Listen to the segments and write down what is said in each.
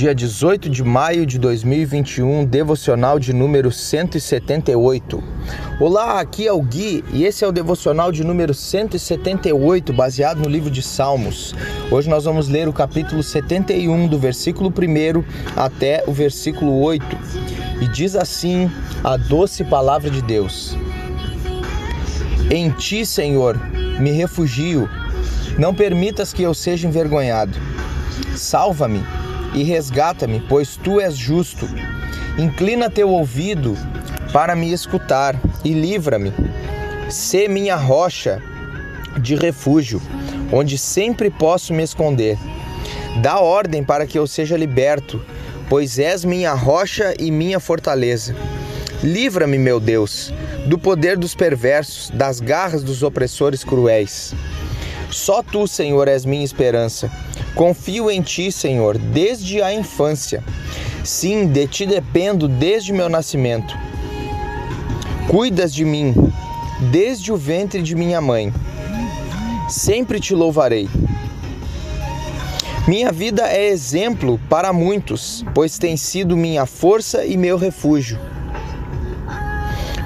Dia 18 de maio de 2021, devocional de número 178. Olá, aqui é o Gui e esse é o devocional de número 178, baseado no livro de Salmos. Hoje nós vamos ler o capítulo 71, do versículo 1 até o versículo 8. E diz assim a doce palavra de Deus: Em ti, Senhor, me refugio. Não permitas que eu seja envergonhado. Salva-me e resgata-me, pois tu és justo. Inclina teu ouvido para me escutar e livra-me. Sê minha rocha de refúgio, onde sempre posso me esconder. Dá ordem para que eu seja liberto, pois és minha rocha e minha fortaleza. Livra-me, meu Deus, do poder dos perversos, das garras dos opressores cruéis. Só tu, Senhor, és minha esperança. Confio em ti, Senhor, desde a infância. Sim, de ti dependo desde meu nascimento. Cuidas de mim desde o ventre de minha mãe. Sempre te louvarei. Minha vida é exemplo para muitos, pois tem sido minha força e meu refúgio.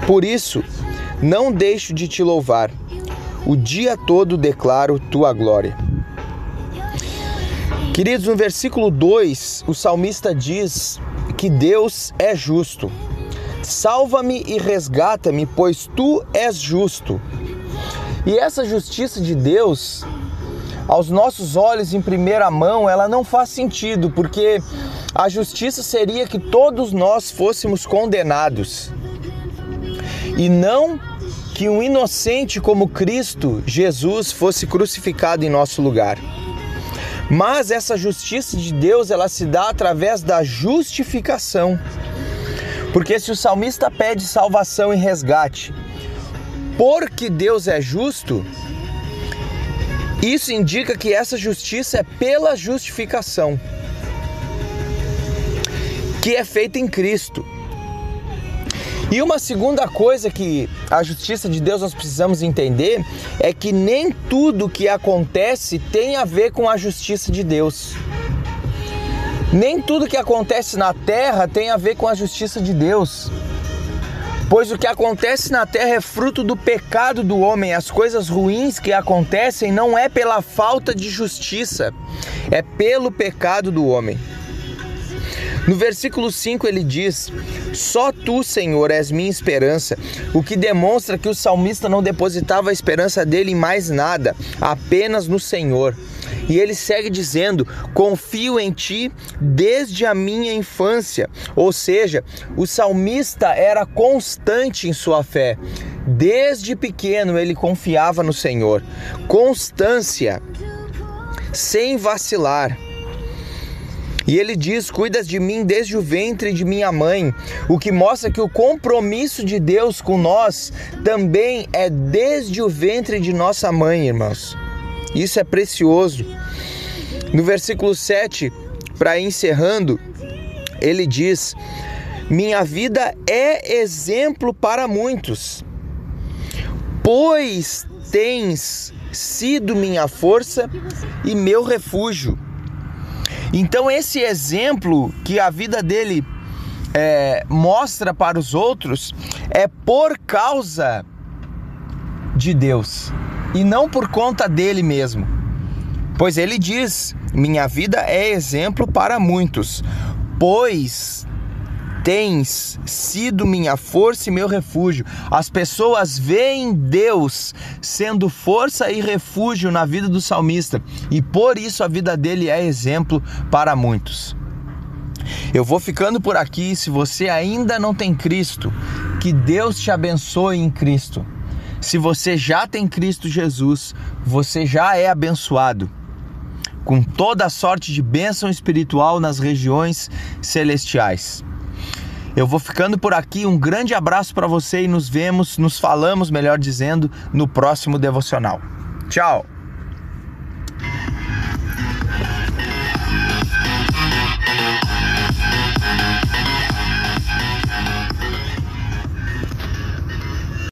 Por isso, não deixo de te louvar. O dia todo declaro tua glória. Queridos, no versículo 2, o salmista diz que Deus é justo. Salva-me e resgata-me, pois tu és justo. E essa justiça de Deus, aos nossos olhos em primeira mão, ela não faz sentido, porque a justiça seria que todos nós fôssemos condenados. E não que um inocente como Cristo, Jesus, fosse crucificado em nosso lugar. Mas essa justiça de Deus, ela se dá através da justificação. Porque se o salmista pede salvação e resgate, porque Deus é justo, isso indica que essa justiça é pela justificação, que é feita em Cristo. E uma segunda coisa que a justiça de Deus nós precisamos entender é que nem tudo que acontece tem a ver com a justiça de Deus. Nem tudo que acontece na terra tem a ver com a justiça de Deus. Pois o que acontece na terra é fruto do pecado do homem. As coisas ruins que acontecem não é pela falta de justiça, é pelo pecado do homem. No versículo 5 ele diz: Só tu, Senhor, és minha esperança, o que demonstra que o salmista não depositava a esperança dele em mais nada, apenas no Senhor. E ele segue dizendo: Confio em ti desde a minha infância. Ou seja, o salmista era constante em sua fé. Desde pequeno ele confiava no Senhor. Constância, sem vacilar. E ele diz: Cuidas de mim desde o ventre de minha mãe, o que mostra que o compromisso de Deus com nós também é desde o ventre de nossa mãe, irmãos. Isso é precioso. No versículo 7, para encerrando, ele diz: Minha vida é exemplo para muitos, pois tens sido minha força e meu refúgio. Então, esse exemplo que a vida dele é, mostra para os outros é por causa de Deus e não por conta dele mesmo. Pois ele diz: Minha vida é exemplo para muitos, pois tens sido minha força e meu refúgio. As pessoas veem Deus sendo força e refúgio na vida do salmista e por isso a vida dele é exemplo para muitos. Eu vou ficando por aqui. Se você ainda não tem Cristo, que Deus te abençoe em Cristo. Se você já tem Cristo Jesus, você já é abençoado com toda a sorte de bênção espiritual nas regiões celestiais. Eu vou ficando por aqui. Um grande abraço para você e nos vemos, nos falamos, melhor dizendo, no próximo devocional. Tchau.